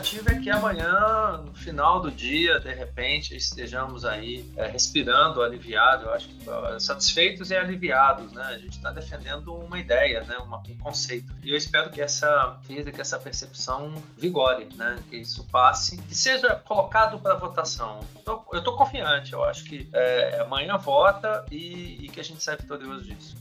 expectativa é que amanhã, no final do dia, de repente, estejamos aí é, respirando, aliviado, eu acho que satisfeitos e aliviados, né? A gente está defendendo uma ideia, né? Uma, um conceito. E eu espero que essa física, essa percepção vigore, né? Que isso passe, que seja colocado para votação. eu estou confiante, eu acho que é, amanhã vota e, e que a gente sai vitorioso disso.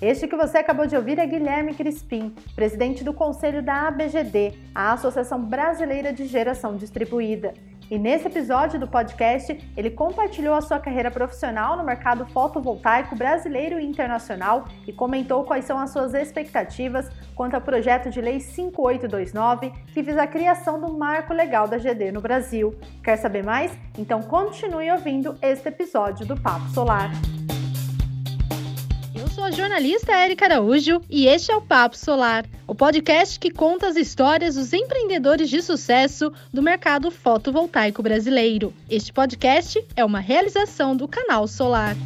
Este que você acabou de ouvir é Guilherme Crispim, presidente do Conselho da ABGD, a Associação Brasileira de Geração Distribuída. E nesse episódio do podcast, ele compartilhou a sua carreira profissional no mercado fotovoltaico brasileiro e internacional e comentou quais são as suas expectativas quanto ao projeto de lei 5829, que visa a criação do marco legal da GD no Brasil. Quer saber mais? Então continue ouvindo este episódio do Papo Solar sou a jornalista Érica Araújo e este é o Papo Solar, o podcast que conta as histórias dos empreendedores de sucesso do mercado fotovoltaico brasileiro. Este podcast é uma realização do Canal Solar.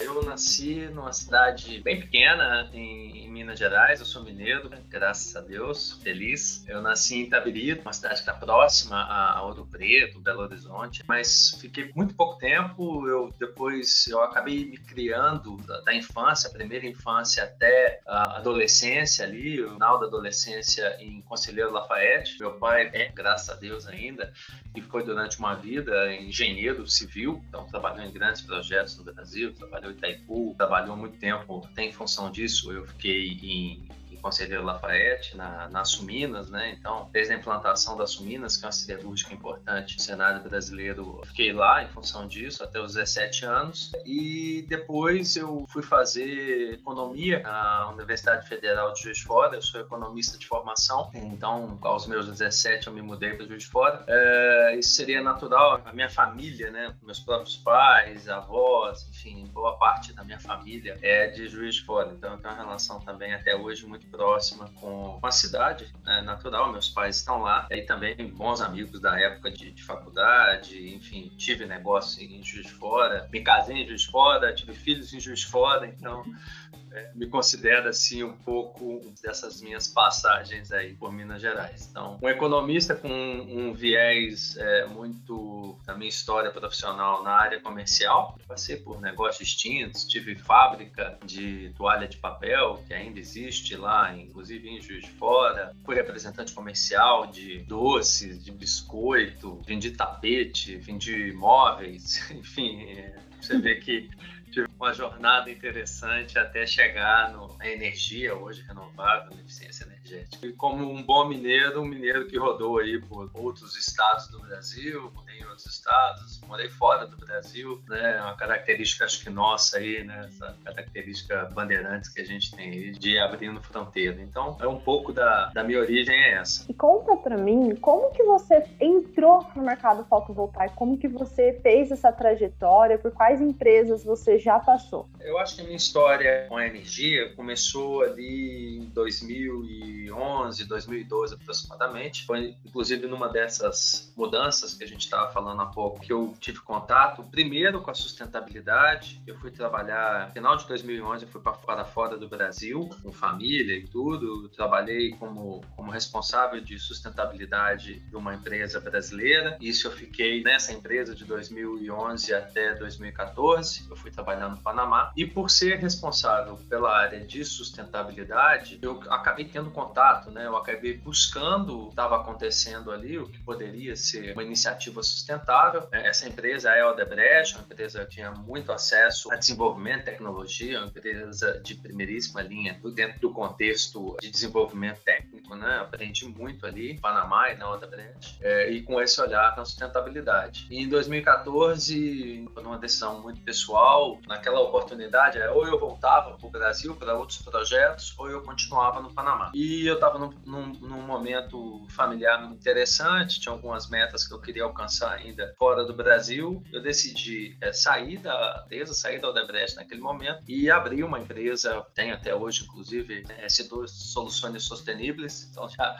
Eu nasci numa cidade bem pequena, em Minas Gerais, eu sou mineiro, graças a Deus, feliz. Eu nasci em Itabirito, uma cidade que está próxima a Ouro Preto, Belo Horizonte, mas fiquei muito pouco tempo. Eu depois eu acabei me criando da, da infância, primeira infância até a adolescência ali, o final da adolescência em Conselheiro Lafayette. Meu pai é, graças a Deus ainda, e foi durante uma vida engenheiro civil, então trabalhou em grandes projetos no Brasil, trabalhou em Itaipu, trabalhou muito tempo, até em função disso eu fiquei em Conselheiro Lafayette, na, na Suminas, né? Então, desde a implantação da Suminas, que é uma siderúrgica importante no cenário brasileiro, fiquei lá em função disso até os 17 anos. E depois eu fui fazer economia na Universidade Federal de Juiz de Fora. Eu sou economista de formação, então, aos meus 17 eu me mudei para Juiz de Fora. É, isso seria natural. A minha família, né? Meus próprios pais, avós, enfim, boa parte da minha família é de Juiz de Fora. Então, eu tenho uma relação também até hoje muito próxima com a cidade, é natural, meus pais estão lá, e também bons amigos da época de, de faculdade, enfim, tive negócio em Juiz de Fora, me casei em Juiz de Fora, tive filhos em Juiz de Fora, então é, me considero assim um pouco dessas minhas passagens aí por Minas Gerais. Então, um economista com um, viés é, muito da minha história profissional na área comercial. Passei por negócios distintos, tive fábrica de toalha de papel que ainda existe lá, inclusive em Juiz de Fora. Fui representante comercial de doces, de biscoito, vendi tapete, vendi móveis, enfim. É, você vê que tive uma jornada interessante até chegar no, na energia hoje renovável, na eficiência energética. E como um bom mineiro, um mineiro que rodou aí por outros estados do Brasil, outros estados, morei fora do Brasil, né? Uma característica acho que nossa aí, né? Essa característica bandeirantes que a gente tem aí de abrindo fronteira. Então, é um pouco da, da minha origem é essa. E conta para mim, como que você entrou no mercado fotovoltaico? Como que você fez essa trajetória? Por quais empresas você já passou? Eu acho que a minha história com a energia começou ali em 2011, 2012 aproximadamente. Foi inclusive numa dessas mudanças que a gente estava falando há pouco que eu tive contato primeiro com a sustentabilidade. Eu fui trabalhar final de 2011, eu fui para fora do Brasil com família e tudo. Eu trabalhei como como responsável de sustentabilidade de uma empresa brasileira. Isso eu fiquei nessa empresa de 2011 até 2014. Eu fui trabalhar no Panamá. E por ser responsável pela área de sustentabilidade, eu acabei tendo contato, né? Eu acabei buscando o que estava acontecendo ali, o que poderia ser uma iniciativa sustentável. É, essa empresa é a Odebrecht, uma empresa que tinha muito acesso a desenvolvimento, tecnologia, uma empresa de primeiríssima linha dentro do contexto de desenvolvimento técnico, né? Aprendi muito ali, Panamá e na Odebrecht, é, e com esse olhar na sustentabilidade. E em 2014, por uma decisão muito pessoal, naquela oportunidade, é, ou eu voltava para o Brasil para outros projetos, ou eu continuava no Panamá. E eu estava num, num, num, momento familiar interessante, tinha algumas metas que eu queria alcançar ainda fora do Brasil. Eu decidi é, sair da empresa, sair da Odebrecht naquele momento e abrir uma empresa, tem até hoje, inclusive, é, S2 Soluções Sustentáveis, S2, então já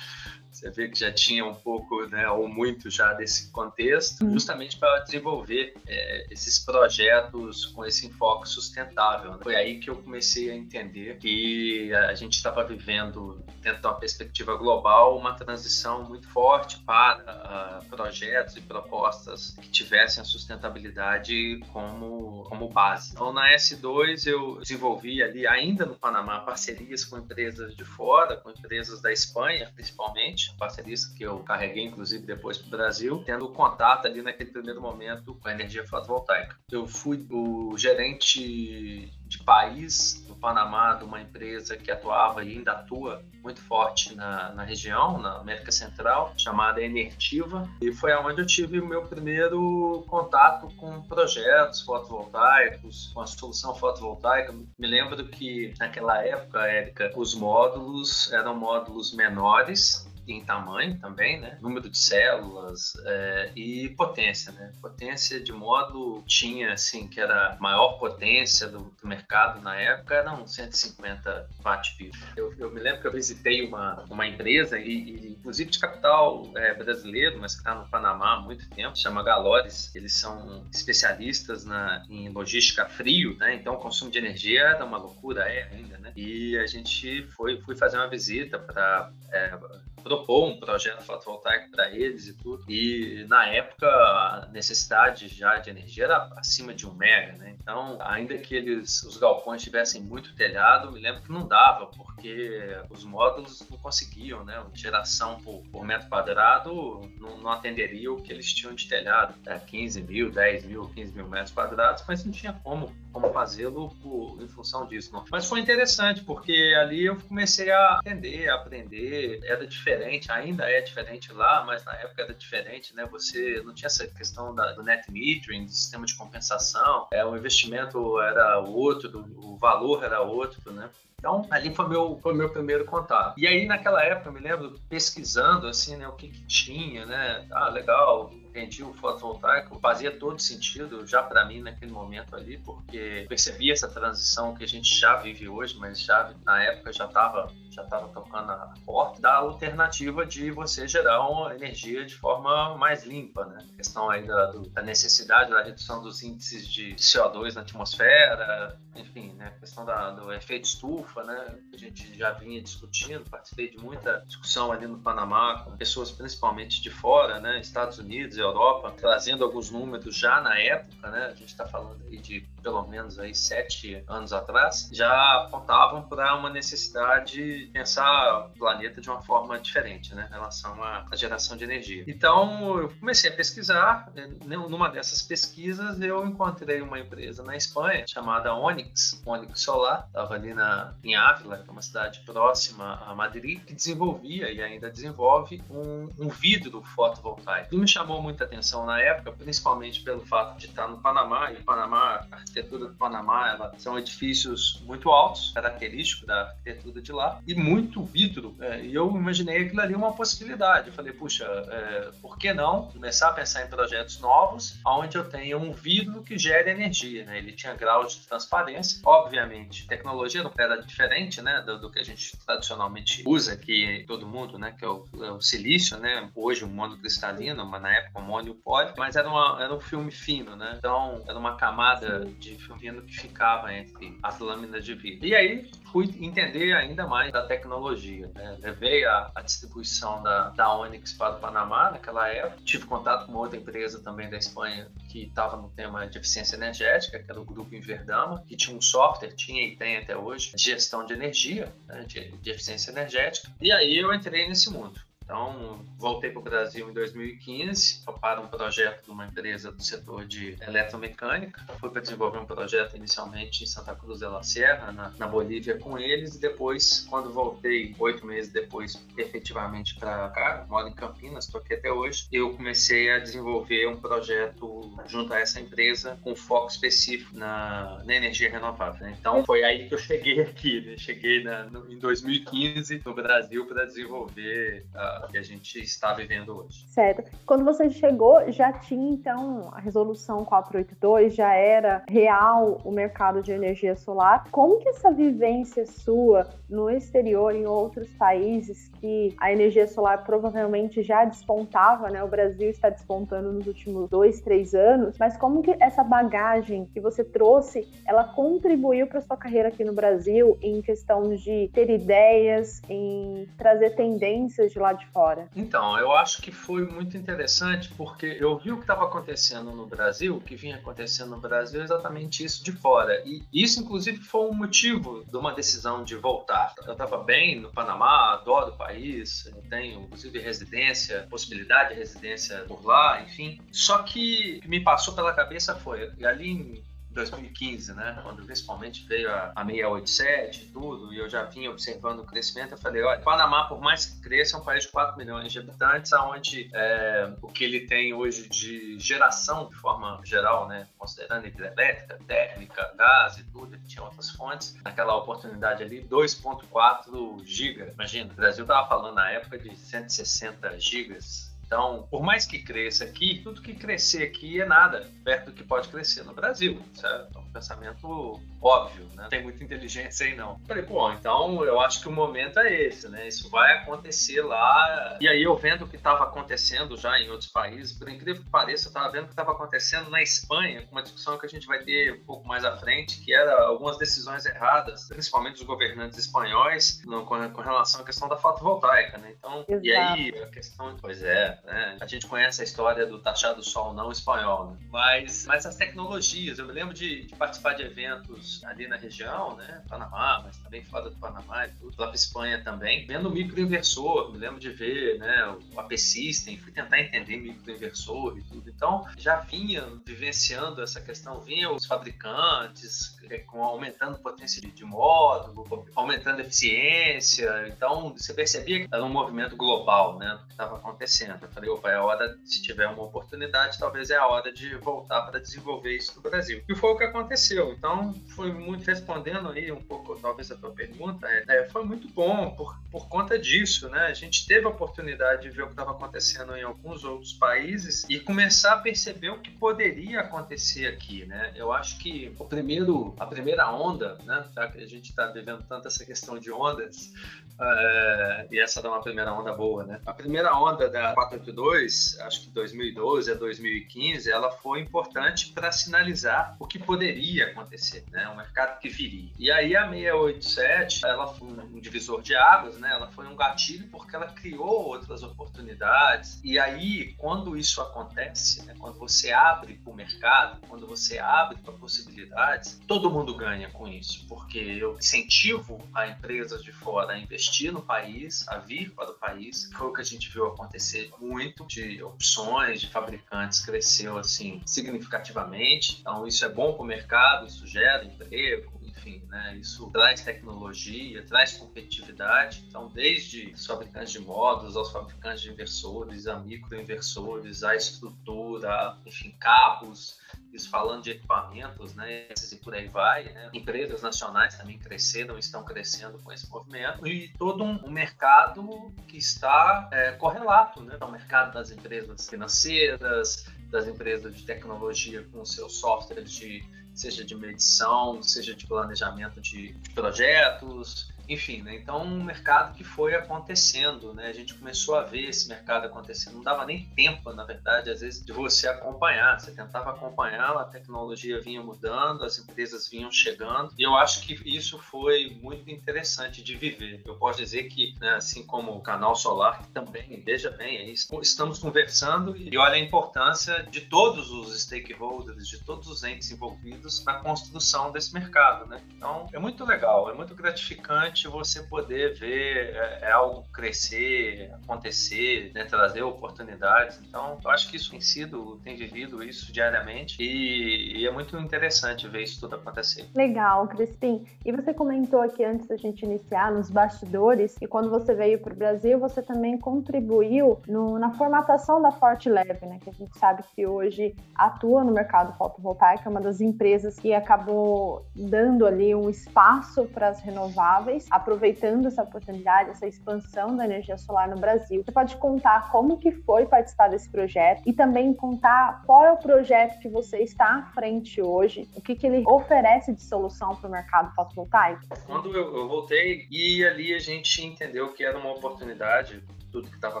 você vê que já tinha um pouco, né, ou muito já desse contexto, uhum. justamente para desenvolver é, esses projetos com esse enfoque sustentável. Né? Foi aí que eu comecei a entender que a gente estava vivendo, dentro de uma perspectiva global, uma transição muito forte para uh, projetos e propostas que tivessem a sustentabilidade como, como base. Então, na S2, eu desenvolvi ali, ainda no Panamá, parcerias com empresas de fora, com empresas da Espanha, principalmente, parcerias que eu carreguei, inclusive, depois para o Brasil, tendo contato ali naquele primeiro momento com a energia fotovoltaica. Eu fui o gerente de país do Panamá, de uma empresa que atuava e ainda atua muito forte na, na região, na América Central, chamada Enertiva, e foi aonde eu tive o meu primeiro contato com projetos fotovoltaicos, com a solução fotovoltaica. Me lembro que naquela época, Érica, os módulos eram módulos menores, em tamanho também, né? Número de células é, e potência, né? Potência de modo tinha, assim, que era a maior potência do, do mercado na época, eram 150 watt-peak. Eu, eu, me lembro que eu visitei uma, uma empresa, e, e inclusive de capital é, brasileiro, mas que está no Panamá há muito tempo, chama Galores. Eles são especialistas na, em logística frio, né? Então o consumo de energia era uma loucura, é ainda, né? E a gente foi, fui fazer uma visita para é, propor um projeto fotovoltaico para eles e tudo. E na época a necessidade já de energia era acima de um mega, né? Então, ainda que eles, os galpões tivessem muito telhado, me lembro que não dava, porque os módulos não conseguiam, né? A geração por, por metro quadrado não, não, atenderia o que eles tinham de telhado, né? 15 mil, 10 mil, 15 mil metros quadrados, mas não tinha como, como fazê-lo em função disso. Não. Mas foi interessante, porque ali eu comecei a entender, a aprender, era diferente, ainda é diferente lá, mas na época era diferente, né? Você não tinha essa questão da, do net metering, do sistema de compensação, é, o investimento era outro, o valor era outro, né? Então, ali foi meu, foi meu primeiro contato. E aí, naquela época, eu me lembro pesquisando, assim, né, o que, que tinha, né? Ah, legal, entendi o fotovoltaico, fazia todo sentido já para mim naquele momento ali, porque percebi essa transição que a gente já vive hoje, mas já na época já estava já tava tocando a porta da alternativa de você gerar uma energia de forma mais limpa, né? A questão aí da, da necessidade da redução dos índices de CO2 na atmosfera, enfim, né? A questão da, do efeito estufa, né? A gente já vinha discutindo, participei de muita discussão ali no Panamá com pessoas principalmente de fora, né? Estados Unidos, Europa, trazendo alguns números já na época, né? A gente está falando aí de pelo menos aí sete anos atrás, já apontavam para uma necessidade pensar o planeta de uma forma diferente, né? Em relação à, geração de energia. Então, eu comecei a pesquisar. Né, numa dessas pesquisas, eu encontrei uma empresa na Espanha chamada Onyx, Onyx Solar, estava ali na, em Ávila, que é uma cidade próxima a Madrid, que desenvolvia e ainda desenvolve um, um vidro fotovoltaico. E me chamou muita atenção na época, principalmente pelo fato de estar no Panamá, e o Panamá, a arquitetura do Panamá, ela, são edifícios muito altos, característico da arquitetura de lá, e muito vidro. É, e eu imaginei aquilo ali uma possibilidade. Eu falei, puxa, é, por que não começar a pensar em projetos novos, onde eu tenha um vidro que gere energia, né? Ele tinha grau de transparência, obviamente, tecnologia não era diferente, né, do, do, que a gente tradicionalmente usa aqui, todo mundo, né, que é o, é o silício, né, hoje o monocristalino, mas na época Amônio Poli, mas era, uma, era um filme fino, né? Então era uma camada de filme fino que ficava entre as lâminas de vidro. E aí fui entender ainda mais da tecnologia, né? Levei a, a distribuição da, da Onyx para o Panamá naquela época. Tive contato com outra empresa também da Espanha que estava no tema de eficiência energética, que era o Grupo Inverdama, que tinha um software, tinha e tem até hoje, de gestão de energia, né? de, de eficiência energética. E aí eu entrei nesse mundo. Então, voltei para o Brasil em 2015 para um projeto de uma empresa do setor de eletromecânica. Fui para desenvolver um projeto inicialmente em Santa Cruz de la Sierra, na, na Bolívia, com eles. E depois, quando voltei, oito meses depois, efetivamente para cá, moro em Campinas, estou aqui até hoje, eu comecei a desenvolver um projeto junto a essa empresa com foco específico na, na energia renovável. Né? Então, foi aí que eu cheguei aqui. Né? Cheguei na, no, em 2015 no Brasil para desenvolver a que a gente está vivendo hoje. Certo. Quando você chegou, já tinha então a resolução 482, já era real o mercado de energia solar. Como que essa vivência sua no exterior, em outros países, que a energia solar provavelmente já despontava, né? O Brasil está despontando nos últimos dois, três anos, mas como que essa bagagem que você trouxe, ela contribuiu para sua carreira aqui no Brasil em questão de ter ideias, em trazer tendências de lá de fora? Então, eu acho que foi muito interessante porque eu vi o que estava acontecendo no Brasil, o que vinha acontecendo no Brasil, exatamente isso de fora. E isso, inclusive, foi um motivo de uma decisão de voltar. Eu estava bem no Panamá, adoro o país, tenho, inclusive, residência, possibilidade de residência por lá, enfim. Só que o que me passou pela cabeça foi, ali em 2015, né? Quando principalmente veio a, a 687 e tudo, e eu já vinha observando o crescimento, eu falei, olha, Panamá, por mais que cresça, é um país de 4 milhões de habitantes, onde é, o que ele tem hoje de geração, de forma geral, né? Considerando hidrelétrica, térmica, gás e tudo, ele tinha outras fontes. Naquela oportunidade ali, 2.4 gigas. Imagina, o Brasil estava falando na época de 160 gigas então, por mais que cresça aqui, tudo que crescer aqui é nada perto do que pode crescer no Brasil, certo? É um pensamento óbvio, né? Não tem muita inteligência aí não. Falei, pô, então eu acho que o momento é esse, né? Isso vai acontecer lá. E aí eu vendo o que estava acontecendo já em outros países, por incrível que pareça, eu estava vendo o que estava acontecendo na Espanha, com uma discussão que a gente vai ter um pouco mais à frente, que era algumas decisões erradas, principalmente dos governantes espanhóis, no, com, com, relação à questão da fotovoltaica, né? Então, Exato. e aí a questão, pois é, né? A gente conhece a história do taxado sol não espanhol, né? mas, mas as tecnologias, eu me lembro de, de, participar de eventos ali na região, né? Panamá, mas também fora do Panamá e tudo, lá para Espanha também, vendo microinversor, me lembro de ver né, o AP System, fui tentar entender microinversor e tudo. Então, já vinha vivenciando essa questão, vinha os fabricantes é, com, aumentando potência de, de módulo, aumentando eficiência, então você percebia que era um movimento global, né, do que estava acontecendo. Eu falei, opa, é hora, se tiver uma oportunidade, talvez é a hora de voltar para desenvolver isso no Brasil. E foi o que aconteceu. Então, foi muito respondendo aí um pouco, talvez, a tua pergunta, é, é, foi muito bom por, por conta disso, né? A gente teve a oportunidade de ver o que estava acontecendo em alguns outros países e começar a perceber o que poderia acontecer aqui, né? Eu acho que o primeiro, a primeira onda, né? Já que a gente está vivendo tanto essa questão de ondas, uh, e essa dá uma primeira onda boa, né? A primeira onda da 482, acho que 2012 a 2015, ela foi importante para sinalizar o que poderia acontecer, né? Um mercado que viria. E aí a 687, ela foi um divisor de águas, né? Ela foi um gatilho porque ela criou outras oportunidades. E aí, quando isso acontece, né? quando você abre para o mercado, quando você abre para possibilidades, todo mundo ganha com isso, porque eu incentivo a empresas de fora a investir no país, a vir para o país. Foi o que a gente viu acontecer muito de opções de fabricantes cresceu assim significativamente. Então isso é bom para o mercado, isso gera emprego, enfim, né, isso traz tecnologia, traz competitividade. Então, desde os fabricantes de módulos, aos fabricantes de inversores, a microinversores, a estrutura, enfim, cabos, isso falando de equipamentos, né, e por aí vai, né? Empresas nacionais também cresceram, estão crescendo com esse movimento e todo um mercado que está é, correlato, né? O mercado das empresas financeiras, das empresas de tecnologia com seus softwares de seja de medição, seja de planejamento de projetos, enfim, né? Então, um mercado que foi acontecendo, né? A gente começou a ver esse mercado acontecendo. Não dava nem tempo, na verdade, às vezes, de você acompanhar. Você tentava acompanhar, a tecnologia vinha mudando, as empresas vinham chegando. E eu acho que isso foi muito interessante de viver. Eu posso dizer que, né, assim como o canal Solar, que também, veja bem, é isso, estamos conversando e olha a importância de todos os stakeholders, de todos os entes envolvidos na construção desse mercado, né? Então, é muito legal, é muito gratificante importante você poder ver é, é, algo crescer, acontecer, né, trazer oportunidades. Então, eu acho que isso tem sido, tem vivido isso diariamente e, e, é muito interessante ver isso tudo acontecer. Legal, Crispim. E você comentou aqui antes da gente iniciar, nos bastidores, e quando você veio para o Brasil, você também contribuiu no, na formatação da Forte né, que a gente sabe que hoje atua no mercado fotovoltaico, é uma das empresas que acabou dando ali um espaço para as renováveis aproveitando essa oportunidade, essa expansão da energia solar no Brasil. Você pode contar como que foi participar desse projeto e também contar qual é o projeto que você está à frente hoje, o que, que ele oferece de solução para o mercado fotovoltaico? Quando eu, eu voltei e ali a gente entendeu que era uma oportunidade tudo que estava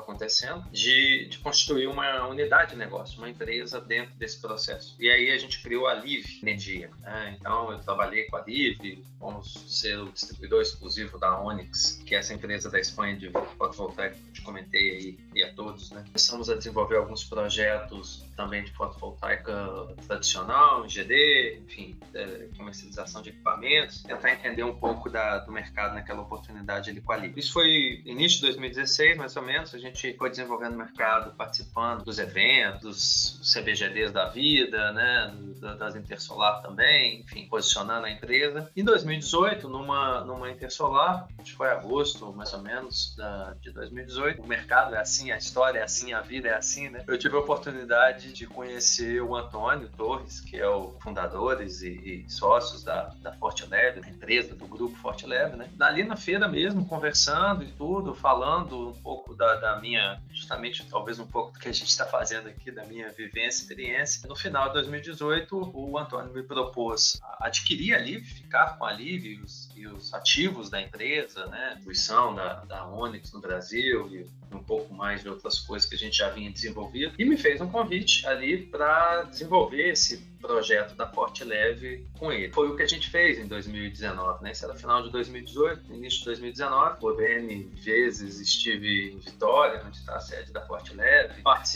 acontecendo, de, de, construir uma unidade de negócio, uma empresa dentro desse processo. E aí a gente criou a Live Energia. Né? Então eu trabalhei com a Live, vamos ser o distribuidor exclusivo da Onyx, que é essa empresa da Espanha de fotovoltaico que eu te comentei aí e a todos. Né? Começamos a desenvolver alguns projetos também de fotovoltaica tradicional, GD, enfim, é, comercialização de equipamentos, tentar entender um pouco da, do mercado naquela oportunidade ali com a Live. Isso foi início de 2016, mais ou menos, a gente foi desenvolvendo o mercado, participando dos eventos, CBGDs da vida, né, das Intersolar também, enfim, posicionando a empresa. Em 2018, numa, numa Intersolar, acho que foi agosto, mais ou menos, da, de 2018, o mercado é assim, a história é assim, a vida é assim, né? Eu tive a oportunidade de conhecer o Antônio Torres, que é o fundadores e, e sócios da, da Forte Leve, da empresa, do grupo Forte Leve, né? Ali na feira mesmo, conversando e tudo, falando um pouco da, da minha, justamente talvez um pouco do que a gente está fazendo aqui, da minha vivência, experiência. No final de 2018, o Antônio me propôs adquirir a Live, ficar com a Live e os, e os ativos da empresa, né? Distribuição da, da Onyx no Brasil e um pouco mais de outras coisas que a gente já vinha desenvolvendo. E me fez um convite ali para desenvolver esse projeto da Forte Leve com ele. Foi o que a gente fez em 2019, né? Isso era final de 2018, início de 2019. Por N vezes estive em Vitória, onde está a sede da Forte Leve.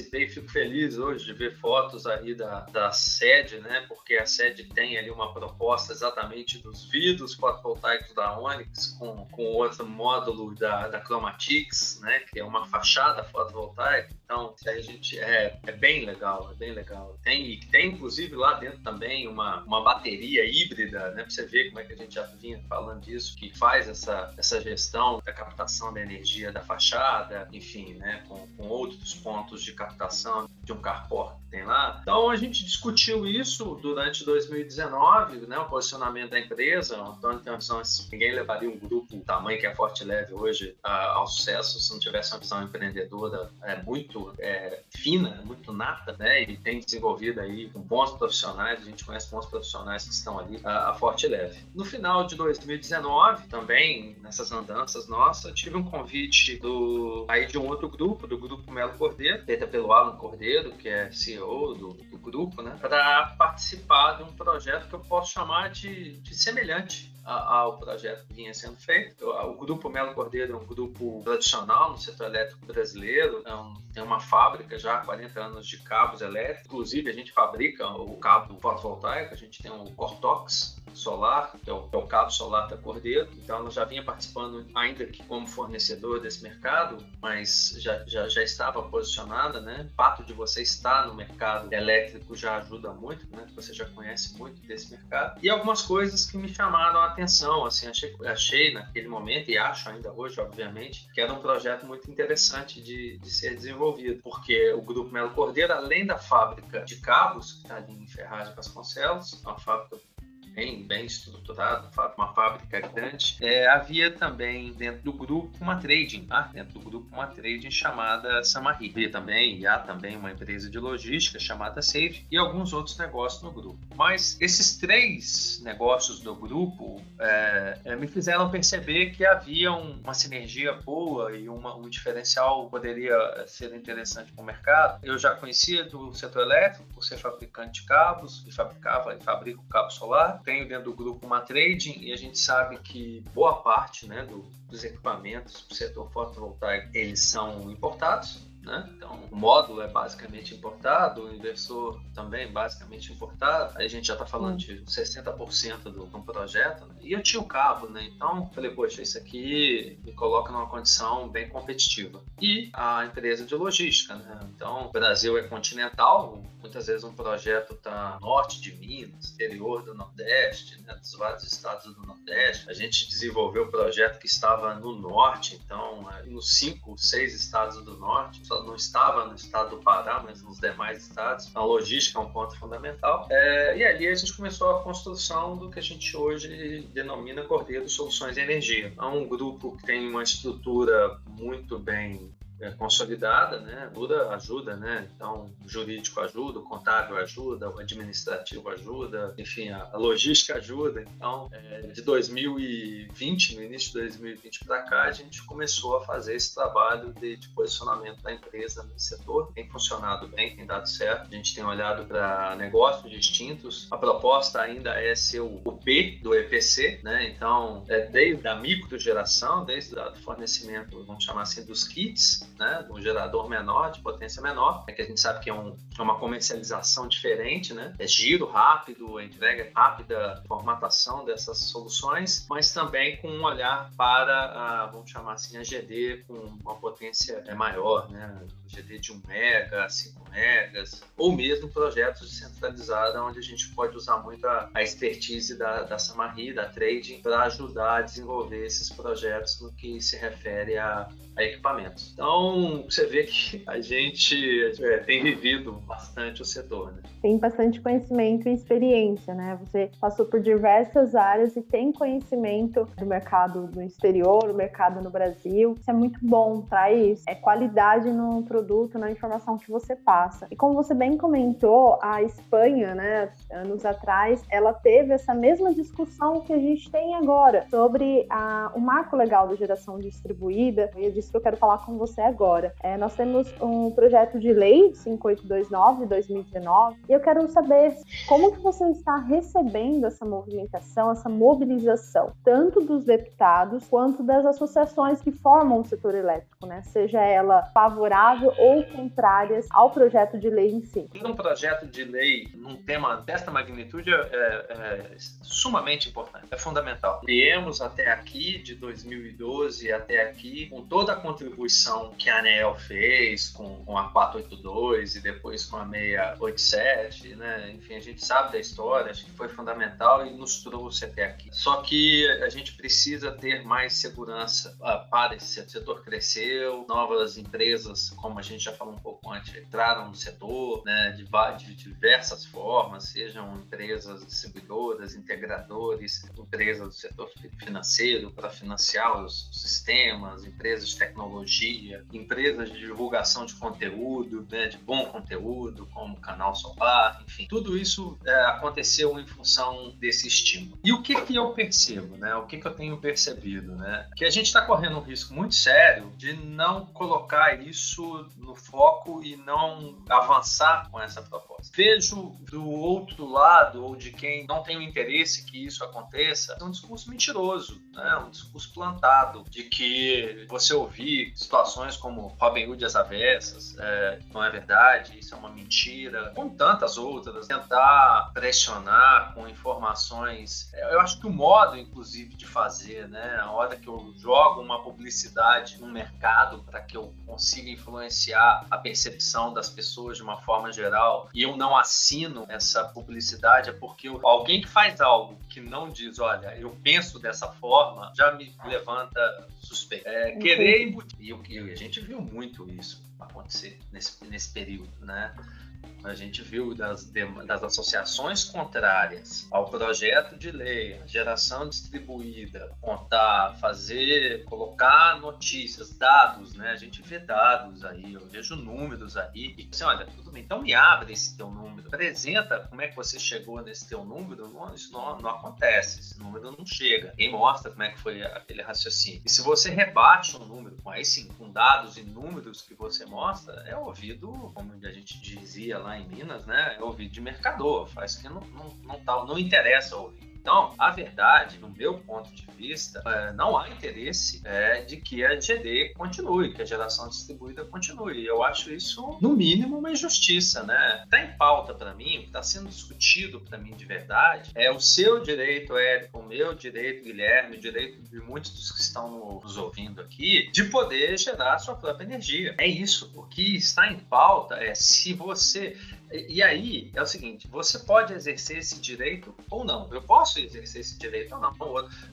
Participei, fico feliz hoje de ver fotos aí da, da sede, né? Porque a sede tem ali uma proposta exatamente dos vidros fotovoltaicos da Onyx com, com outro módulo da, da Chromatics, né? Que é uma fachada fotovoltaica. Então, a gente é, é bem legal, é bem legal. Tem, tem inclusive lá dentro também uma, uma bateria híbrida, né? Para você ver como é que a gente já vinha falando disso, que faz essa, essa gestão da captação da energia da fachada, enfim, né? Com, com outros pontos de captação de um carport que tem lá. Então a gente discutiu isso durante 2019, né? O posicionamento da empresa. O Antônio tem uma visão assim, ninguém levaria um grupo do tamanho que é Forte Leve hoje ao sucesso se não tivesse uma visão empreendedora é, muito é, fina, muito nata, né? E tem desenvolvido aí com bons profissionais profissionais, a gente conhece bons profissionais que estão ali a, a Forte Leve. No final de 2019, também, nessas andanças nossas, tive um convite do, aí de um outro grupo, do Grupo Melo Cordeiro, feita pelo Alan Cordeiro, que é CEO do, do grupo, né, para participar de um projeto que eu posso chamar de, de semelhante ao projeto que vinha sendo feito. O Grupo Melo Cordeiro é um grupo tradicional no setor elétrico brasileiro, é um, tem uma fábrica já há 40 anos de cabos elétricos, inclusive a gente fabrica o cabo fotovoltaico, a gente tem o Cortox, solar, é que é o cabo solar da Cordeiro. Então ela já vinha participando, ainda que como fornecedor desse mercado, mas já, já, já estava posicionada, né? O fato de você estar no mercado elétrico já ajuda muito, né? Você já conhece muito desse mercado. E algumas coisas que me chamaram a atenção, assim, achei, achei naquele momento e acho ainda hoje, obviamente, que era um projeto muito interessante de, de ser desenvolvido, porque o Grupo Melo Cordeiro, além da fábrica de cabos, que está ali em Ferraz de Vasconcelos, uma fábrica bem, bem estruturado, uma fábrica grande. É, havia também dentro do grupo uma trading, tá? dentro do grupo uma trading chamada Samari. Havia também, e há também uma empresa de logística chamada Save e alguns outros negócios no grupo. Mas esses três negócios do grupo é, é, me fizeram perceber que havia um, uma sinergia boa e uma, um diferencial poderia ser interessante para o mercado. Eu já conhecia do setor elétrico por ser fabricante de cabos e fabricava e fabrico cabo solar tenho dentro do grupo uma trading e a gente sabe que boa parte né, do, dos equipamentos do setor fotovoltaico eles são importados né? Então, o módulo é basicamente importado, o inversor também basicamente importado. Aí a gente já está falando de 60% do, do projeto. Né? E eu tinha o cabo, né? Então, falei, poxa, isso aqui me coloca numa condição bem competitiva. E a empresa de logística, né? Então, o Brasil é continental, muitas vezes um projeto está norte de Minas, interior do Nordeste, né? dos vários estados do Nordeste. A gente desenvolveu um projeto que estava no norte, então, nos cinco, seis estados do norte não estava no estado do Pará, mas nos demais estados. A logística é um ponto fundamental. É, e ali a gente começou a construção do que a gente hoje denomina Cordeiro Soluções de Energia. É um grupo que tem uma estrutura muito bem é, consolidada, né? Ajuda, ajuda, né? Então, o jurídico ajuda, o contábil ajuda, o administrativo ajuda, enfim, a, a logística ajuda. Então, é, de 2020, no início de 2020 para cá, a gente começou a fazer esse trabalho de, de posicionamento da empresa no setor. Tem funcionado bem, tem dado certo. A gente tem olhado para negócios distintos. A proposta ainda é ser o, o P do EPC, né? Então, é desde a microgeração, desde o fornecimento, vamos chamar assim, dos kits, né, um gerador menor, de potência menor, é que a gente sabe que é, um, é uma comercialização diferente, né? É giro rápido, entrega rápida, formatação dessas soluções, mas também com um olhar para, a, vamos chamar assim, a GD com uma potência maior, né? GD de 1 mega, 5 megas, ou mesmo projetos descentralizados, onde a gente pode usar muito a, a expertise da, da Samarri, da Trading, para ajudar a desenvolver esses projetos no que se refere a, a equipamentos. Então, você vê que a gente é, tem vivido bastante o setor. Né? Tem bastante conhecimento e experiência, né? Você passou por diversas áreas e tem conhecimento do mercado do exterior, do mercado no Brasil. Isso é muito bom, traz é qualidade no produto, na informação que você passa. E como você bem comentou, a Espanha, né, anos atrás, ela teve essa mesma discussão que a gente tem agora sobre a, o marco legal da geração distribuída. E é disso que eu quero falar com você agora. É, nós temos um projeto de lei 5829 de 2019 e eu quero saber como que você está recebendo essa movimentação, essa mobilização, tanto dos deputados quanto das associações que formam o setor elétrico, né? Seja ela favorável ou contrárias ao projeto de lei em si. Um projeto de lei num tema desta magnitude é, é, é sumamente importante, é fundamental. Viemos até aqui, de 2012 até aqui, com toda a contribuição que a ANEEL fez, com, com a 482 e depois com a 687, né? Enfim, a gente sabe da história, acho que foi fundamental e nos trouxe até aqui. Só que a gente precisa ter mais segurança uh, para esse setor cresceu, novas empresas, como a gente já falou um pouco antes, entraram no setor, né? De, de diversas formas, sejam empresas distribuidoras, integradores, empresas do setor financeiro para financiar os sistemas, empresas de tecnologia, empresas de divulgação de conteúdo, né, de bom conteúdo, como Canal Solar, enfim. Tudo isso é, aconteceu em função desse estímulo. E o que, que eu percebo, né? O que, que eu tenho percebido, né? Que a gente está correndo um risco muito sério de não colocar isso no foco e não avançar com essa proposta. Vejo do outro lado, ou de quem não tem o interesse que isso aconteça, um discurso mentiroso, né? um discurso plantado, de que você ouvir situações como Robin Hood as avessas, é, não é verdade, isso é uma mentira, com tantas outras, tentar pressionar com informações. É, eu acho que o modo, inclusive, de fazer, né? A hora que eu jogo uma publicidade no mercado para que eu consiga influenciar a percepção das pessoas de uma forma geral e eu não assino essa publicidade é porque eu, alguém que faz algo que não diz, olha, eu penso dessa forma, já me levanta suspeita. É, querer embutir. E, e a gente viu muito isso acontecer nesse, nesse período, né? A gente viu das, das associações contrárias ao projeto de lei, geração distribuída, contar, fazer, colocar notícias, dados, né? A gente vê dados aí, eu vejo números aí, e assim, olha, tudo bem, então me abre esse teu número, apresenta como é que você chegou nesse teu número, não, isso não, não acontece, esse número não chega. Quem mostra como é que foi aquele raciocínio. E se você rebate um número, com aí sim, com dados e números que você mostra, é ouvido, como a gente dizia lá lá em Minas, né, é ouvido de mercador, faz que não, não, não, tá, não interessa ouvir. Então, a verdade, no meu ponto de vista, é, não há interesse é, de que a GD continue, que a geração distribuída continue. Eu acho isso, no mínimo, uma injustiça, né? Está em pauta para mim, o que está sendo discutido para mim de verdade é o seu direito, Érico, o meu direito, Guilherme, o direito de muitos dos que estão nos ouvindo aqui, de poder gerar sua própria energia. É isso. O que está em pauta é se você E, aí é o seguinte: você pode exercer esse direito ou não. Eu posso exercer esse direito ou não.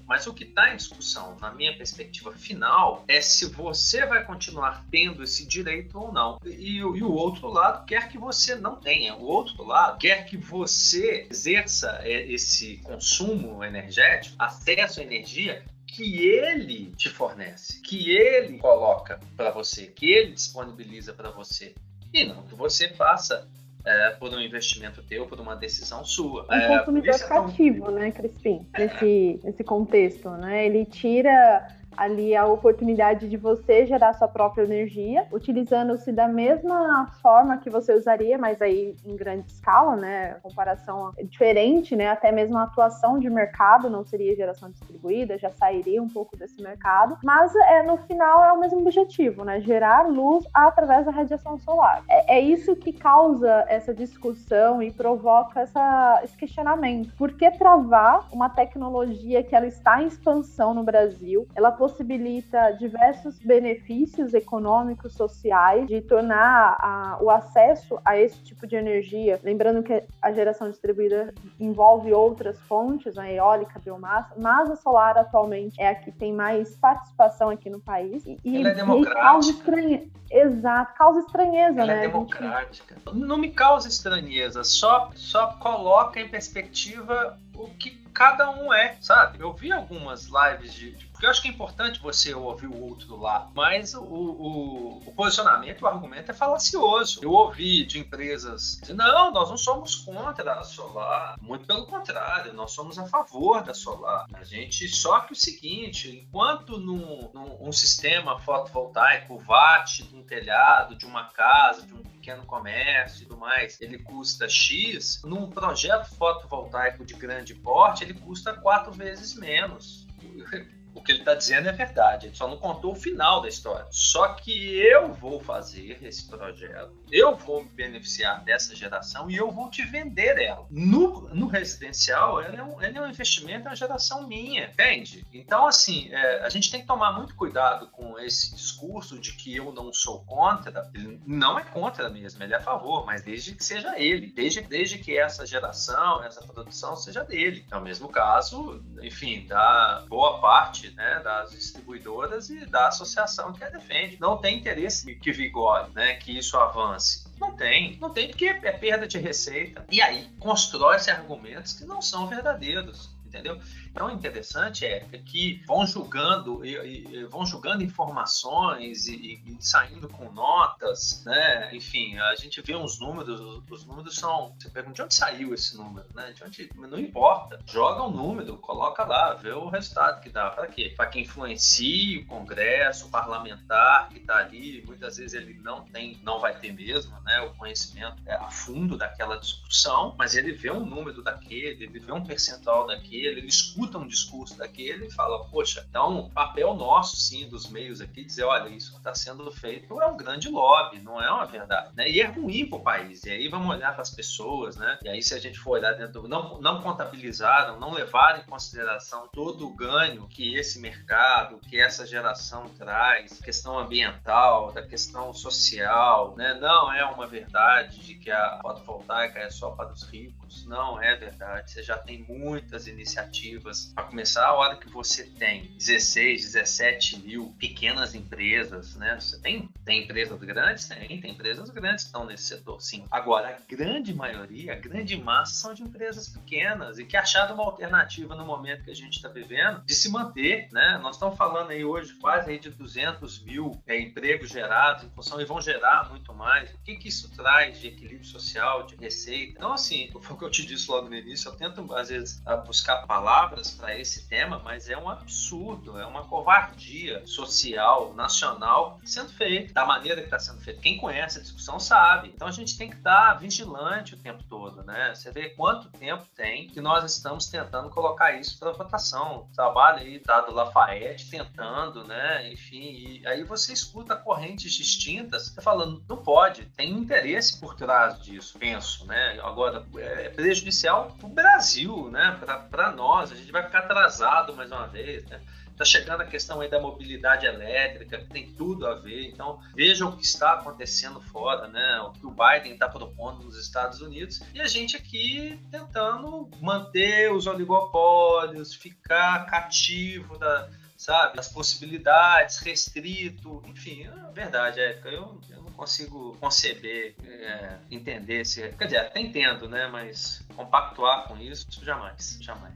Mas o que está em discussão, na minha perspectiva final, é se você vai continuar tendo esse direito ou não. E, e o outro lado quer que você não tenha. O outro lado quer que você exerça é, esse consumo energético, acesso à energia que ele te fornece, que ele coloca para você, que ele disponibiliza para você. E não que você faça é, por um investimento teu, por uma decisão sua. Um é, consumidor cativo, né, Crispim? Nesse, nesse contexto, né? Ele tira ali a oportunidade de você gerar sua própria energia, utilizando-se da mesma forma que você usaria, mas aí em grande escala, né? Comparação é diferente, né? Até mesmo a atuação de mercado não seria geração distribuída, já sairia um pouco desse mercado, mas é, no final é o mesmo objetivo, né? Gerar luz através da radiação solar. É, é isso que causa essa discussão e provoca essa, esse questionamento. Por que travar uma tecnologia que ela está em expansão no Brasil? Ela possibilita diversos benefícios econômicos, sociais, de tornar a, o acesso a esse tipo de energia. Lembrando que a geração distribuída envolve outras fontes, a eólica, a biomassa, mas a solar atualmente é a que tem mais participação aqui no país. E, Ela é democrática. causa estranheza. Exato, causa estranheza, Ela é né? é democrática. Gente... Não me causa estranheza, só, só coloca em perspectiva o que cada um é, sabe? Eu vi algumas lives de, de porque eu acho que é importante você ouvir o outro lado, mas o, o, o posicionamento, o argumento é falacioso. Eu ouvi de empresas dizendo, não, nós não somos contra a solar, muito pelo contrário, nós somos a favor da solar. A gente só que o seguinte, enquanto num, num um sistema fotovoltaico, watt de um telhado, de uma casa, de um pequeno comércio e tudo mais, ele custa X, num projeto fotovoltaico de grande porte, ele custa quatro vezes menos o que ele está dizendo é verdade, ele só não contou o final da história. Só que eu vou fazer esse projeto, eu vou me beneficiar dessa geração e eu vou te vender ela. No, no residencial, ela é, um, ela é um investimento, é uma geração minha, entende? Então, assim, é, a gente tem que tomar muito cuidado com esse discurso de que eu não sou contra. Ele não é contra mesmo, ele é a favor, mas desde que seja ele, desde, desde que essa geração, essa produção seja dele. É o mesmo caso, enfim, da boa parte né, das distribuidoras e da associação que a defende. Não tem interesse que vigore, né, que isso avance. Não tem, não tem porque é perda de receita. E aí constrói-se argumentos que não são verdadeiros entendeu? Então, o interessante é que vão julgando, e, e, vão julgando informações e, e, saindo com notas, né? Enfim, a gente vê uns números, os números são. Você pergunta de onde saiu esse número, né? De onde, não importa. Joga o um número, coloca lá, vê o resultado que dá. Para quê? Para que influencie o Congresso, o parlamentar que está ali, muitas vezes ele não tem, não vai ter mesmo, né? O conhecimento é a fundo daquela discussão, mas ele vê um número daquele, ele vê um percentual daquele, ele escuta um discurso daquele e fala, poxa, então papel nosso, sim, dos meios aqui, dizer, olha, isso está sendo feito é um grande lobby, não é uma verdade, né? E é ruim para o país. E aí vamos olhar para as pessoas, né? E aí se a gente for olhar dentro, não, não contabilizaram, não levaram em consideração todo o ganho que esse mercado, que essa geração traz, questão ambiental, da questão social, né? Não é uma verdade de que a fotovoltaica é só para os ricos, não é verdade. Você já tem muitas iniciativas. Para começar, a hora que você tem 16, 17 mil pequenas empresas, né? Você tem, tem empresas grandes? Tem, tem empresas grandes que estão nesse setor, sim. Agora, a grande maioria, a grande massa são de empresas pequenas e que acharam uma alternativa no momento que a gente está vivendo de se manter, né? Nós estamos falando aí hoje quase aí de 200 mil é, empregos gerados em função e vão gerar muito mais. O que, que isso traz de equilíbrio social, de receita? Então, assim, que eu te disse logo no início, eu tento, às vezes, buscar palavras para esse tema, mas é um absurdo, é uma covardia social, nacional sendo feito da maneira que está sendo feito. Quem conhece a discussão sabe. Então a gente tem que estar tá vigilante o tempo todo, né? Você vê quanto tempo tem que nós estamos tentando colocar isso para votação. Trabalho aí tá, do Lafayette tentando, né? Enfim, aí você escuta correntes distintas falando, não pode, tem interesse por trás disso, penso, né? Agora, é, prejudicial para o Brasil, né? para nós. A gente vai ficar atrasado mais uma vez. Né? Está chegando a questão aí da mobilidade elétrica, que tem tudo a ver. Então, vejam o que está acontecendo fora, né? O que o Biden está propondo nos Estados Unidos. E a gente aqui tentando manter os oligopólios, ficar cativo da, sabe, as possibilidades, restrito, enfim, é verdade, é, eu, eu consigo conceber, é, entender se, quer dizer, até entendo, né, mas compactuar com isso, jamais, jamais.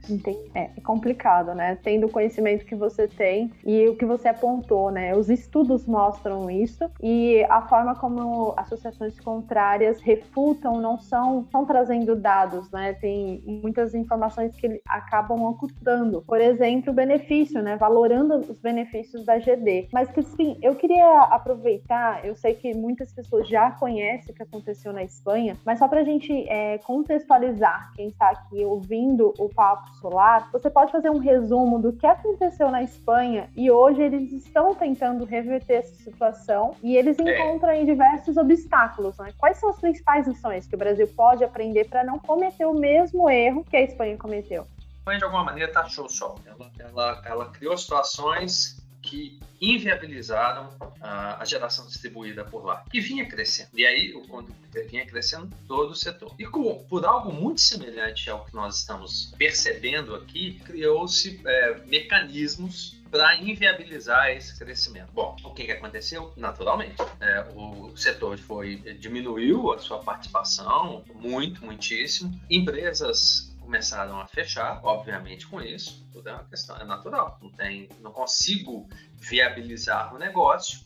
É, é complicado, né? Tendo o conhecimento que você tem e o que você apontou, né? Os estudos mostram isso e a forma como associações contrárias refutam não são, estão trazendo dados, né? Tem muitas informações que acabam ocultando. Por exemplo, o benefício, né? Valorando os benefícios da GD. Mas, sim, eu queria aproveitar, eu sei que muitas pessoas já conhecem o que aconteceu na Espanha, mas só para a gente é, contextualizar quem está aqui ouvindo o Papo Solar, você pode fazer um resumo do que aconteceu na Espanha e hoje eles estão tentando reverter essa situação e eles é. encontram aí diversos obstáculos. Né? Quais são as principais lições que o Brasil pode aprender para não cometer o mesmo erro que a Espanha cometeu? A Espanha, de alguma maneira, taxou o sol. Ela, ela, ela criou situações que inviabilizaram a, geração distribuída por lá, que vinha crescendo. E aí, quando vinha crescendo todo o setor. E com, por algo muito semelhante ao que nós estamos percebendo aqui, criou-se é, mecanismos para inviabilizar esse crescimento. Bom, o que, que aconteceu? Naturalmente, é, o setor foi diminuiu a sua participação muito, muitíssimo. Empresas começaram a fechar, obviamente com isso, tudo é uma questão, é natural. Não tem, não consigo viabilizar o negócio,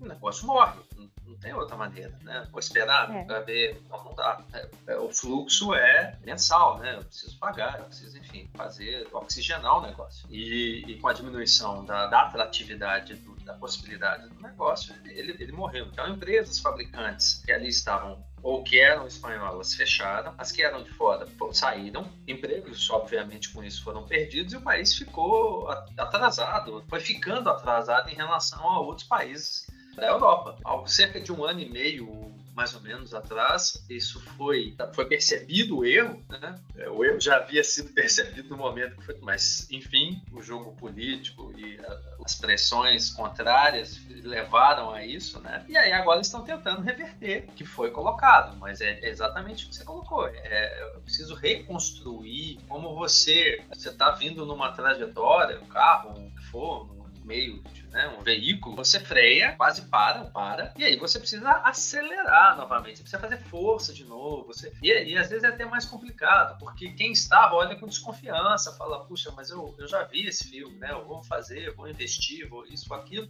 o negócio morre. Não, não tem outra maneira, né? Vou esperar é. para ver, não, não dá. É, é, o fluxo é mensal, né? Eu preciso pagar, eu preciso, enfim, fazer oxigenar o negócio. E, e com a diminuição da, da atratividade do, da possibilidade do negócio, ele, ele morreu. Então, empresas fabricantes que ali estavam ou que eram espanholas fecharam, as que eram de fora saíram, empregos, obviamente, com isso foram perdidos e o país ficou atrasado, foi ficando atrasado em relação a outros países da Europa. Há cerca de um ano e meio, mais ou menos atrás, isso foi, foi percebido o erro, né? É, o erro já havia sido percebido no momento que foi, mas enfim, o jogo político e as pressões contrárias levaram a isso, né? E aí agora estão tentando reverter o que foi colocado, mas é exatamente o que você colocou. É, eu preciso reconstruir como você você está vindo numa trajetória, um carro, que for, um meio né, um veículo, você freia, quase para, para, e aí você precisa acelerar novamente, você precisa fazer força de novo. Você... E, e às vezes é até mais complicado, porque quem estava olha com desconfiança, fala, puxa, mas eu, eu já vi esse filme, né? Eu vou fazer, vou investir, vou isso, aquilo,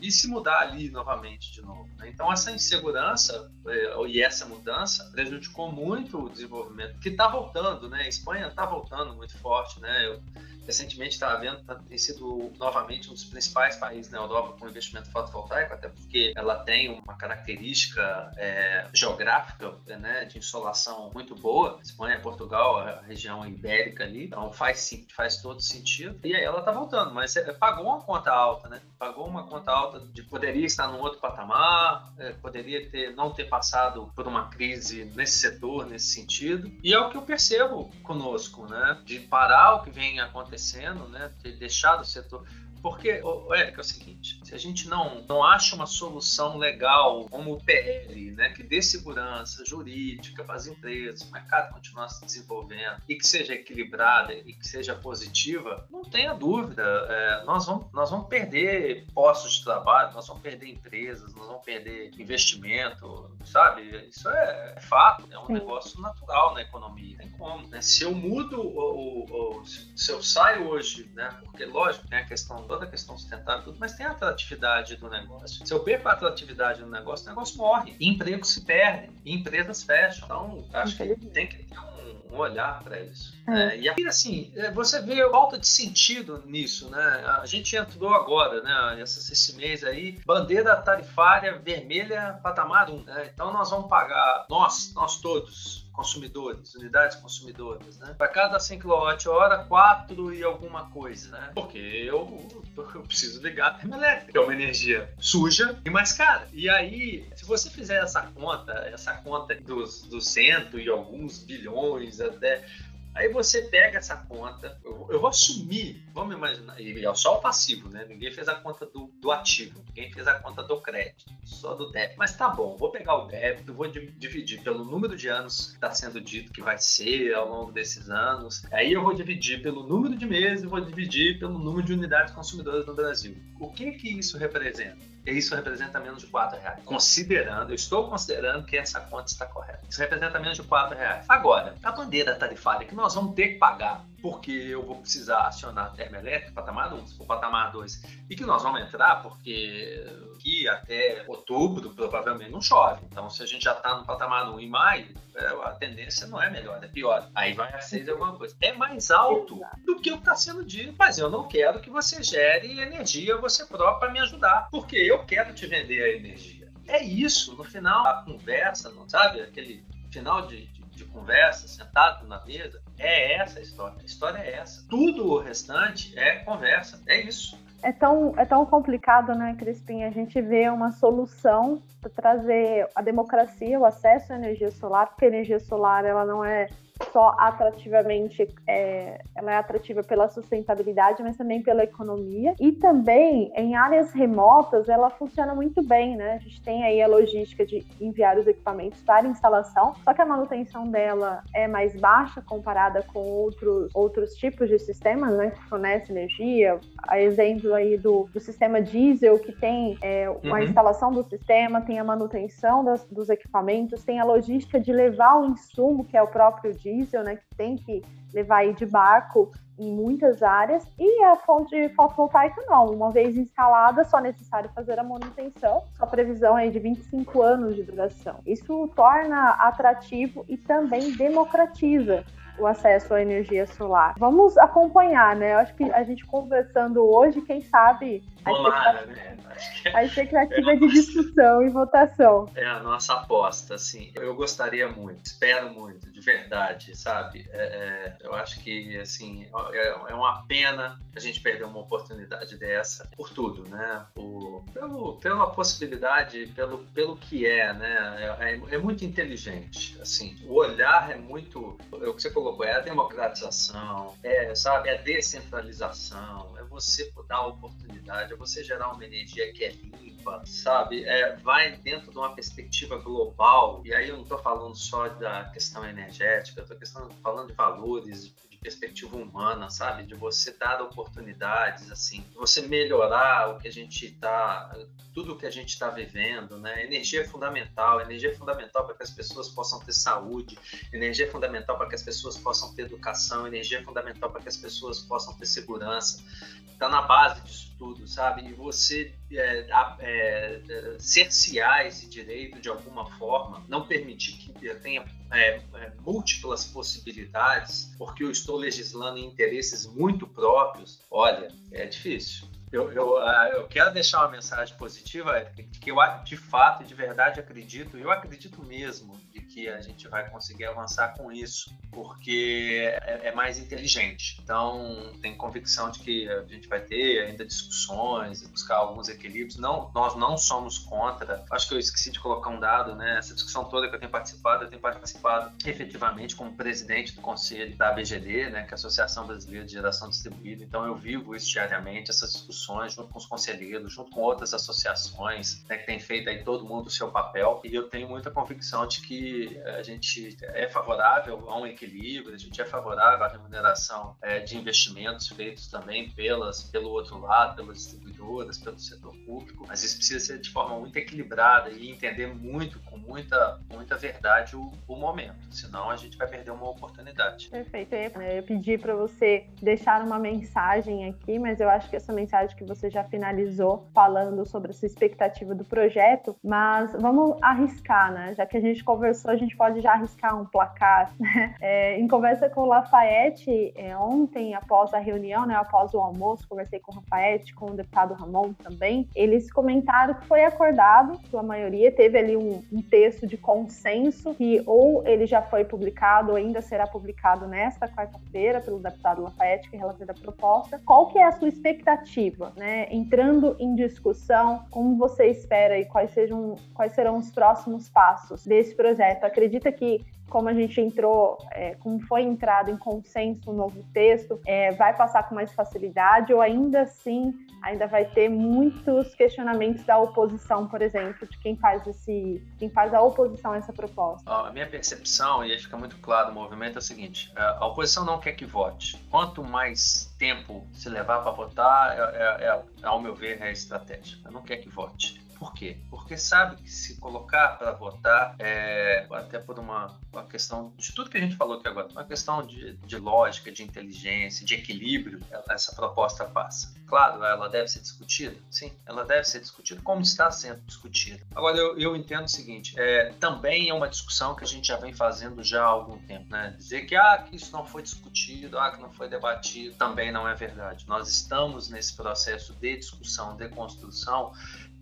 e se mudar ali novamente de novo. Né? Então essa insegurança é, e essa mudança prejudicou muito o desenvolvimento, que está voltando, né? A Espanha está voltando muito forte, né? Eu, recentemente estava vendo, tá, tem sido novamente um dos principais países na Europa com investimento fotovoltaico, até porque ela tem uma característica é, geográfica né, de insolação muito boa. Espanha, Portugal, a região ibérica ali, então faz, faz todo sentido. E aí ela está voltando, mas é, pagou uma conta alta, né? Pagou uma conta alta de poderia estar num outro patamar, é, poderia ter não ter passado por uma crise nesse setor, nesse sentido. E é o que eu percebo conosco, né? De parar o que vem acontecendo acontecendo, né? Ter deixado o setor. Porque, Érica, é o seguinte: se a gente não, não acha uma solução legal como o PL, né, que dê segurança jurídica para as empresas, o mercado continuar se desenvolvendo e que seja equilibrada e que seja positiva, não tenha dúvida, é, nós, vamos, nós vamos perder postos de trabalho, nós vamos perder empresas, nós vamos perder investimento, sabe? Isso é, é fato, é um Sim. negócio natural na economia, tem como. Né? Se eu mudo, ou, ou, se eu saio hoje, né, porque lógico, tem a questão toda a questão sustentável, tudo, mas tem a atratividade do negócio. Se eu perco a atratividade do negócio, o negócio morre, empregos se perdem, empresas fecham. Então, acho que tem que ter um, um olhar para isso. É. É, e aí, assim, é, você vê a falta de sentido nisso, né? A gente entrou agora, né? Esse mês aí, bandeira tarifária vermelha patamar 1. Né? Então nós vamos pagar, nós, nós todos, consumidores, unidades consumidoras, né? Para cada 100 kWh, 4 e alguma coisa, né? Porque eu, eu preciso ligar a termoelétrica, que é uma energia suja e mais cara. E aí, se você fizer essa conta, essa conta dos, dos cento e alguns bilhões até Aí você pega essa conta, eu, vou assumir, vamos imaginar, é só o passivo, né? Ninguém fez a conta do, do, ativo, ninguém fez a conta do crédito, só do débito. Mas tá bom, vou pegar o débito, vou dividir pelo número de anos que está sendo dito que vai ser ao longo desses anos. Aí eu vou dividir pelo número de meses vou dividir pelo número de unidades consumidoras no Brasil. O que que isso representa? Isso representa menos de 4 reais. Considerando, eu estou considerando que essa conta está correta. Isso representa menos de 4 reais. Agora, a bandeira tarifária que nós vamos ter que pagar porque eu vou precisar acionar termoelétrica, patamar 1, o patamar 2, e que nós vamos entrar porque aqui até outubro provavelmente não chove. Então, se a gente já está no patamar 1 em maio, é, a tendência não é melhor, é pior. Aí vai a 6 alguma coisa. É mais alto do que o que está sendo dito, mas eu não quero que você gere energia você próprio para me ajudar, porque eu quero te vender a energia. É isso, no final, a conversa, não sabe? Aquele final de, de, conversa, sentado na mesa, é essa a história. A história é essa. Tudo o restante é conversa. É isso. É tão, é tão complicado, né, Crispim? A gente vê uma solução para trazer a democracia, o acesso à energia solar, porque a energia solar ela não é só atrativamente, é, ela é atrativa pela sustentabilidade, mas também pela economia. E também em áreas remotas ela funciona muito bem, né? A gente tem aí a logística de enviar os equipamentos para instalação, só que a manutenção dela é mais baixa comparada com outros, outros tipos de sistemas, né? Que fornecem energia. A exemplo aí do, do sistema diesel, que tem é, uhum. a instalação do sistema, tem a manutenção das, dos equipamentos, tem a logística de levar o insumo, que é o próprio diesel, né, que tem que levar aí de barco em muitas áreas, e a fonte fotovoltaica não. Uma vez instalada, só é necessário fazer a manutenção. Sua previsão é de 25 anos de duração. Isso torna atrativo e também democratiza o acesso à energia solar. Vamos acompanhar, né? Eu acho que a gente conversando hoje, quem sabe né? A expectativa é de discussão e votação. É a nossa aposta, assim. Eu gostaria muito, espero muito, de verdade, sabe? É, é, eu acho que, assim, é, é, uma pena a gente perder uma oportunidade dessa por tudo, né? Por, pelo, pela possibilidade, pelo, pelo que é, né? É, é, é muito inteligente, assim. O olhar é muito... O que você colocou, é a democratização, é, sabe? É a descentralização, é você dar a oportunidade, é você gerar uma energia que é limpa, sabe? É, vai dentro de uma perspectiva global, e aí eu não estou falando só da questão energética, eu estou falando de valores, de perspectiva humana, sabe? De você dar oportunidades, assim, você melhorar o que a gente está, tudo o que a gente está vivendo, né? Energia é fundamental, energia é fundamental para que as pessoas possam ter saúde, energia é fundamental para que as pessoas possam ter educação, energia é fundamental para que as pessoas possam ter segurança. Está na base disso sabe? E você é, é, cercear esse direito de alguma forma, não permitir que tenha é, é, múltiplas possibilidades, porque eu estou legislando em interesses muito próprios, olha, é difícil. Eu, eu, ah, eu, quero deixar uma mensagem positiva, que eu de fato, de verdade acredito, eu acredito mesmo de que a gente vai conseguir avançar com isso, porque é, é mais inteligente. Então, tenho convicção de que a gente vai ter ainda discussões, buscar alguns equilíbrios. Não, nós não somos contra. Acho que eu esqueci de colocar um dado, né? Essa discussão toda que eu tenho participado, eu tenho participado efetivamente como presidente do conselho da ABGD, né, que é a Associação Brasileira de Geração Distribuída. Então, eu vivo isso diariamente, essas discussões junto com os conselheiros, junto com outras associações né, que tem feito aí todo mundo o seu papel. E eu tenho muita convicção de que a gente é favorável a um equilíbrio, a gente é favorável à remuneração é, de investimentos feitos também pelas, pelo outro lado, pelas distribuidoras, pelo setor público, mas isso precisa ser de forma muito equilibrada e entender muito, com muita, muita verdade, o, o momento, senão a gente vai perder uma oportunidade. Perfeito. Eu ia pedir para você deixar uma mensagem aqui, mas eu acho que essa mensagem acho que você já finalizou falando sobre a sua expectativa do projeto, mas vamos arriscar, né? Já que a gente conversou, a gente pode já arriscar um placar. Né? É, em conversa com o Lafayette, é, ontem, após a reunião, né, após o almoço, conversei com o Lafayette, com o deputado Ramon também, eles comentaram que foi acordado, pela maioria, teve ali um, um texto de consenso que ou ele já foi publicado ou ainda será publicado nesta quarta-feira pelo deputado Lafayette, que é relator da proposta. Qual que é a sua expectativa, né? Entrando em discussão, como você espera e quais, sejam, quais serão os próximos passos desse projeto? Acredita que como a gente entrou, é, como foi entrado em consenso no novo texto, é, vai passar com mais facilidade ou ainda assim ainda vai ter muitos questionamentos da oposição, por exemplo, de quem faz esse, quem faz a oposição a essa proposta? A minha percepção, e aí fica muito claro no movimento, é o seguinte: a oposição não quer que vote. Quanto mais tempo se levar para votar, é, é, é, ao meu ver, é a estratégia. Ela não quer que vote. Por quê? Porque sabe que se colocar para votar, é, até por uma, uma, questão de tudo que a gente falou aqui agora, uma questão de, de lógica, de inteligência, de equilíbrio, essa proposta passa. Claro, ela deve ser discutida, sim, ela deve ser discutida, como está sendo discutida. Agora, eu, eu entendo o seguinte, é, também é uma discussão que a gente já vem fazendo já há algum tempo, né? Dizer que, ah, que isso não foi discutido, ah, que não foi debatido, também não é verdade. Nós estamos nesse processo de discussão, de construção,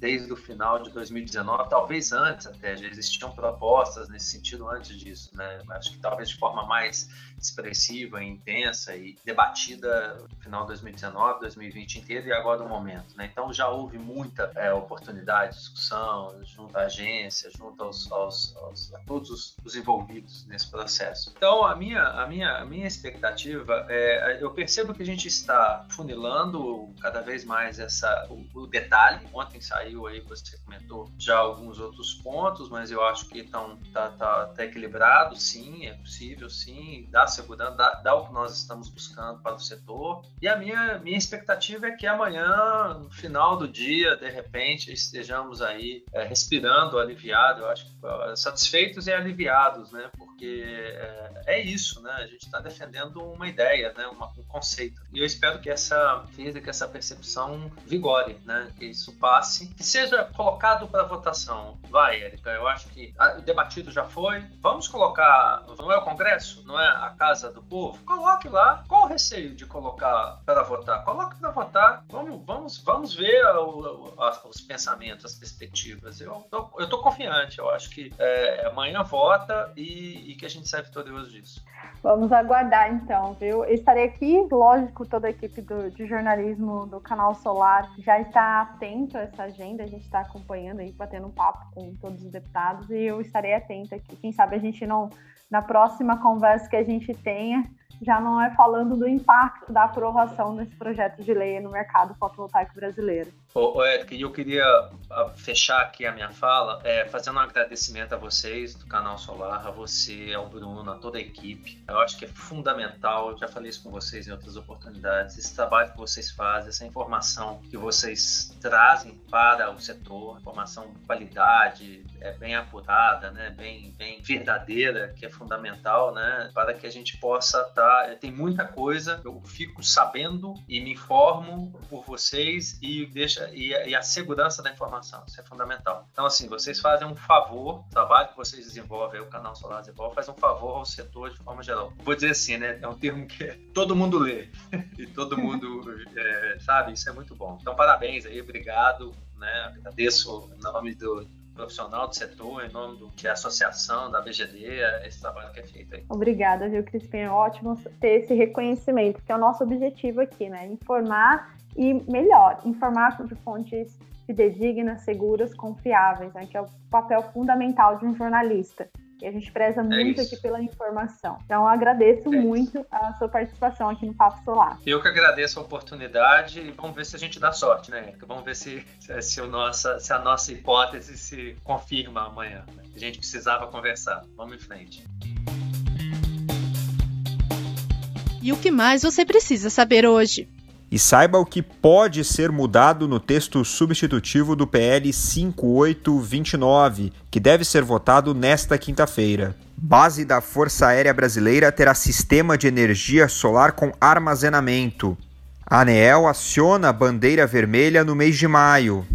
desde o final de 2019, talvez antes até, já existiam propostas nesse sentido antes disso, né? Acho que talvez de forma mais expressiva, intensa e debatida no final de 2019, 2020 inteiro e agora no momento, né? Então já houve muita é, oportunidade, discussão junto à agência, junto aos, aos, aos a todos os, os, envolvidos nesse processo. Então a minha a minha a minha expectativa é, eu percebo que a gente está funilando cada vez mais essa o, o detalhe. Ontem saiu aí, você comentou já alguns outros pontos, mas eu acho que estão tá, tá, tá, equilibrado, sim, é possível, sim, dá segurança, dá, dá, o que nós estamos buscando para o setor. E a minha, minha expectativa é que amanhã, no final do dia, de repente, estejamos aí é, respirando aliviado, eu acho que satisfeitos e aliviados, né? Porque é, é isso, né? A gente está defendendo uma ideia, né? Uma, um conceito. E eu espero que essa física, essa percepção vigore, né? Que isso passe seja colocado para votação. Vai, Érica, eu acho que o debatido já foi. Vamos colocar, não é o Congresso, não é a Casa do Povo? Coloque lá. Qual o receio de colocar para votar? Coloque para votar. Vamos, vamos, vamos ver o, o, os pensamentos, as perspectivas. Eu tô, eu tô confiante, eu acho que é, amanhã vota e, e que a gente sai vitorioso disso. Vamos aguardar então, viu? Eu estarei aqui, lógico, toda a equipe do, de jornalismo do canal Solar já está atento a essa agenda, a gente está acompanhando aí, batendo um papo com todos os deputados e eu estarei atenta aqui. Quem sabe a gente não, na próxima conversa que a gente tenha, já não é falando do impacto da aprovação desse projeto de lei no mercado fotovoltaico brasileiro. Ô, Érica, eu queria ah, fechar aqui a minha fala é, fazendo um agradecimento a vocês do canal Solar, a você, ao Bruno, a toda a equipe. Eu acho que é fundamental, já falei isso com vocês em outras oportunidades, esse trabalho que vocês fazem, essa informação que vocês trazem para o setor, informação de qualidade, é bem apurada, né, bem, bem verdadeira, que é fundamental, né, para que a gente possa estar. Tá, tem muita coisa, eu fico sabendo e me informo por vocês e deixa e, e, a segurança da informação. Isso é fundamental. Então, assim, vocês fazem um favor, o trabalho que vocês desenvolvem, o canal Solar desenvolve, faz um favor ao setor de forma geral. Vou dizer assim, né? É um termo que todo mundo lê e todo mundo é, sabe. Isso é muito bom. Então, parabéns aí, obrigado. Né? Agradeço em nome do, profissional do setor, em nome do que é a associação da BGD, esse trabalho que é feito aí. Obrigada, viu, Crispim? É ótimo ter esse reconhecimento, que é o nosso objetivo aqui, né? Informar e melhor, informar de fontes fidedignas, seguras, confiáveis, né, que é o papel fundamental de um jornalista. E a gente preza é muito aqui pela informação. Então, agradeço é muito isso. a sua participação aqui no Papo Solar. Eu que agradeço a oportunidade e vamos ver se a gente dá sorte, né, Erika? Vamos ver se, se, o nossa, se a nossa hipótese se confirma amanhã. Né? A gente precisava conversar. Vamos em frente. E o que mais você precisa saber hoje? E saiba o que pode ser mudado no texto substitutivo do PL 5829, que deve ser votado nesta quinta-feira. Base da Força Aérea Brasileira terá sistema de energia solar com armazenamento. A ANEEL aciona a bandeira vermelha no mês de maio.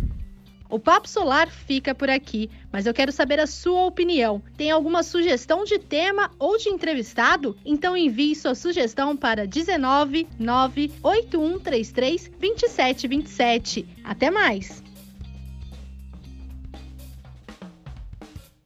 O Papo Solar fica por aqui, mas eu quero saber a sua opinião. Tem alguma sugestão de tema ou de entrevistado? Então envie sua sugestão para 19 98133 2727. Até mais!